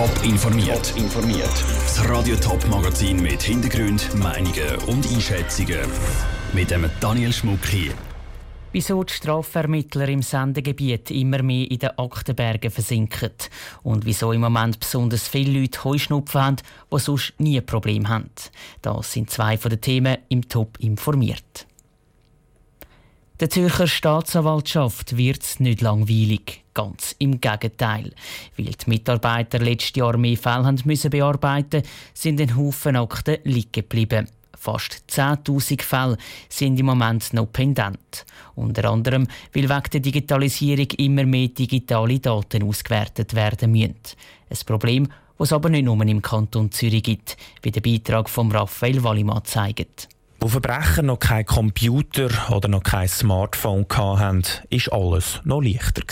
Top informiert. informiert. Das Radio Top Magazin mit Hintergrund, Meinungen und Einschätzungen mit dem Daniel Schmuck hier. Wieso die Strafvermittler im Sendegebiet immer mehr in den Aktenbergen versinken und wieso im Moment besonders viele Leute Heuschnupfen haben, die sonst nie ein Problem haben. Das sind zwei von den Themen im Top informiert. Der Zürcher Staatsanwaltschaft wird es nicht langweilig. Ganz im Gegenteil. Weil die Mitarbeiter letztes Jahr mehr Fälle haben müssen bearbeiten sind ein Haufen Akten liegen geblieben. Fast 10.000 Fälle sind im Moment noch pendent. Unter anderem, weil wegen der Digitalisierung immer mehr digitale Daten ausgewertet werden müssen. Ein Problem, das es aber nicht nur im Kanton Zürich gibt, wie der Beitrag von Raphael Wallimann zeigt. Wo Verbrecher noch kein Computer oder noch kein Smartphone hatten, war alles noch leichter.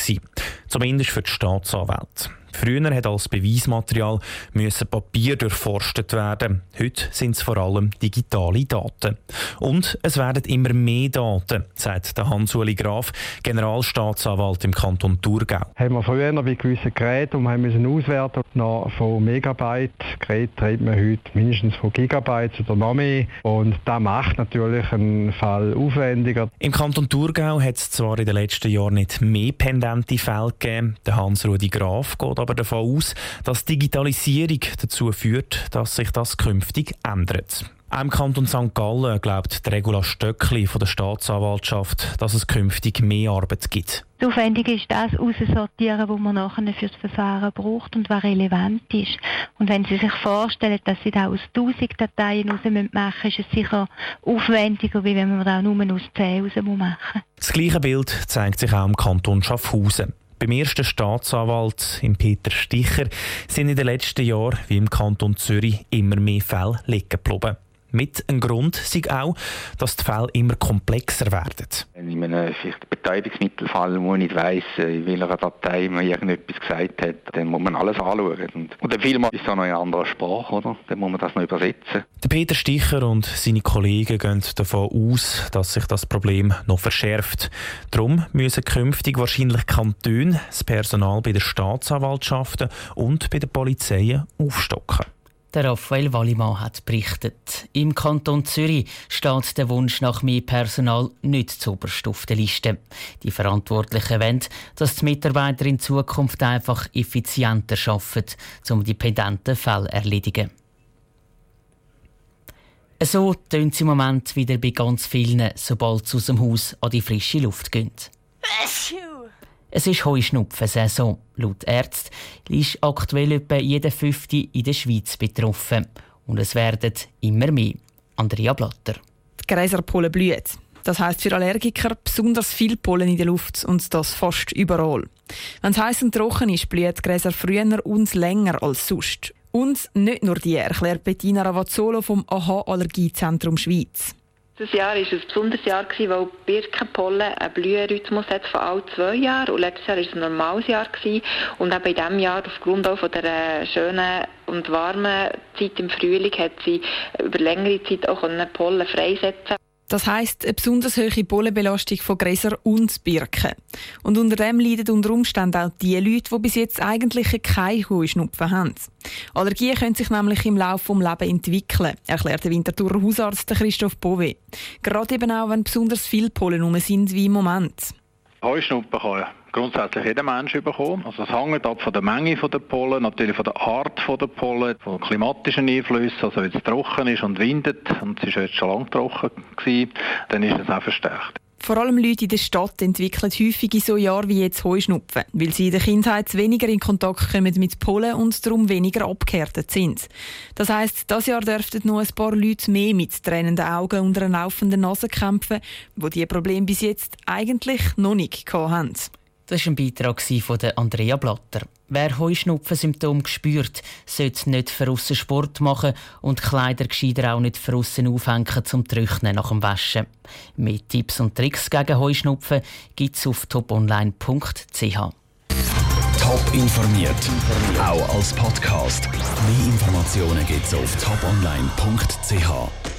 Zumindest für die Staatsanwälte. Früher hat als Beweismaterial müssen Papier durchforstet werden. Heute sind es vor allem digitale Daten. Und es werden immer mehr Daten, sagt der Hans-Uli Graf, Generalstaatsanwalt im Kanton Thurgau. Haben wir früher noch bei gewissen Geräten und haben müssen auswerten noch von Megabyte. Geräte reden wir heute mindestens von Gigabytes oder noch mehr. Und das macht natürlich einen Fall aufwendiger. Im Kanton Thurgau hat es zwar in den letzten Jahren nicht mehr pendente Fälle gegeben. Der Hans-Rudi Graf geht aber davon aus, dass Digitalisierung dazu führt, dass sich das künftig ändert. Auch im Kanton St. Gallen glaubt Regula Stöckli von der Staatsanwaltschaft, dass es künftig mehr Arbeit gibt. Das Aufwendige ist das aussortieren, was man nachher für das Verfahren braucht und was relevant ist. Und wenn Sie sich vorstellen, dass Sie da aus 1000 Dateien raus machen müssen, ist es sicher aufwendiger, wie wenn man da nur aus 10 raus machen muss. Das gleiche Bild zeigt sich auch im Kanton Schaffhausen. Beim ersten Staatsanwalt, im Peter Sticher, sind in den letzten Jahren, wie im Kanton Zürich, immer mehr Fälle liegen geblieben. Mit einem Grund sei auch, dass die Fälle immer komplexer werden. Wenn in einem Beteiligungsmittelfall, wo ich nicht weiss, in welcher Datei man irgendetwas gesagt hat, dann muss man alles anschauen. Und, und dann vielmal ist es auch noch in einer anderen Sprache, oder? Dann muss man das noch übersetzen. Der Peter Sticher und seine Kollegen gehen davon aus, dass sich das Problem noch verschärft. Darum müssen künftig wahrscheinlich Kantone das Personal bei den Staatsanwaltschaften und bei den Polizeien aufstocken. Der Raphael Wallimann hat berichtet. Im Kanton Zürich steht der Wunsch nach mehr Personal nicht zuoberst auf der Liste. Die Verantwortlichen wollen, dass die Mitarbeiter in Zukunft einfach effizienter arbeiten, um die pendenten Fälle zu erledigen. So tönt es im Moment wieder bei ganz vielen, sobald sie aus dem Haus an die frische Luft gehen. Es ist Heuschnupfensaison. Laut Ärzten ist aktuell etwa jeder Fünfte in der Schweiz betroffen. Und es werden immer mehr. Andrea Blatter. Die Gräserpollen blühen. Das heißt für Allergiker besonders viel Pollen in der Luft und das fast überall. Wenn es heiß und trocken ist, blühen die Gräser früher und länger als sonst. Und nicht nur die, erklärt Bettina Ravazzolo vom AHA Allergiezentrum Schweiz. Das Jahr war ein besonderes Jahr, weil Birkenpollen einen Blühenrhythmus hat von alle zwei Jahren. Und letztes Jahr war es ein normales Jahr. Und eben in diesem Jahr, aufgrund auch von der schönen und warmen Zeit im Frühling, hat sie über längere Zeit auch Pollen freisetzen das heißt eine besonders hohe Pollenbelastung von Gräsern und Birken. Und unter dem leiden unter Umständen auch die Leute, die bis jetzt eigentlich keine Heuschnupfen haben. Allergien können sich nämlich im Laufe des Lebens entwickeln, erklärt der Winterthurer Hausarzt Christoph Bove. Gerade eben auch, wenn besonders viele Pollen sind wie im Moment. Heuschnupfen kann grundsätzlich jeder Mensch bekommen. Also es hängt ab von der Menge der Pollen, natürlich von der Art der Pollen, von klimatischen Einflüssen, also wenn es trocken ist und windet, und es ist jetzt schon lange trocken gewesen, dann ist es auch verstärkt. Vor allem Leute in der Stadt entwickeln häufig in so Jahren wie jetzt Heuschnupfen, weil sie in der Kindheit weniger in Kontakt kommen mit Pollen und darum weniger abgehärtet sind. Das heißt, das Jahr dürften noch ein paar Leute mehr mit tränenden Augen und einer laufenden Nase kämpfen, wo die Probleme bis jetzt eigentlich noch nicht hatten. Das war ein Beitrag von Andrea Blatter. Wer Heuschnupfensymptome spürt, sollte nicht für Sport machen und Kleider gescheiter auch nicht für aufhängen zum Trocknen nach dem Waschen. Mehr Tipps und Tricks gegen Heuschnupfen gibt es auf toponline.ch. Top informiert, auch als Podcast. Mehr Informationen gibt es auf toponline.ch.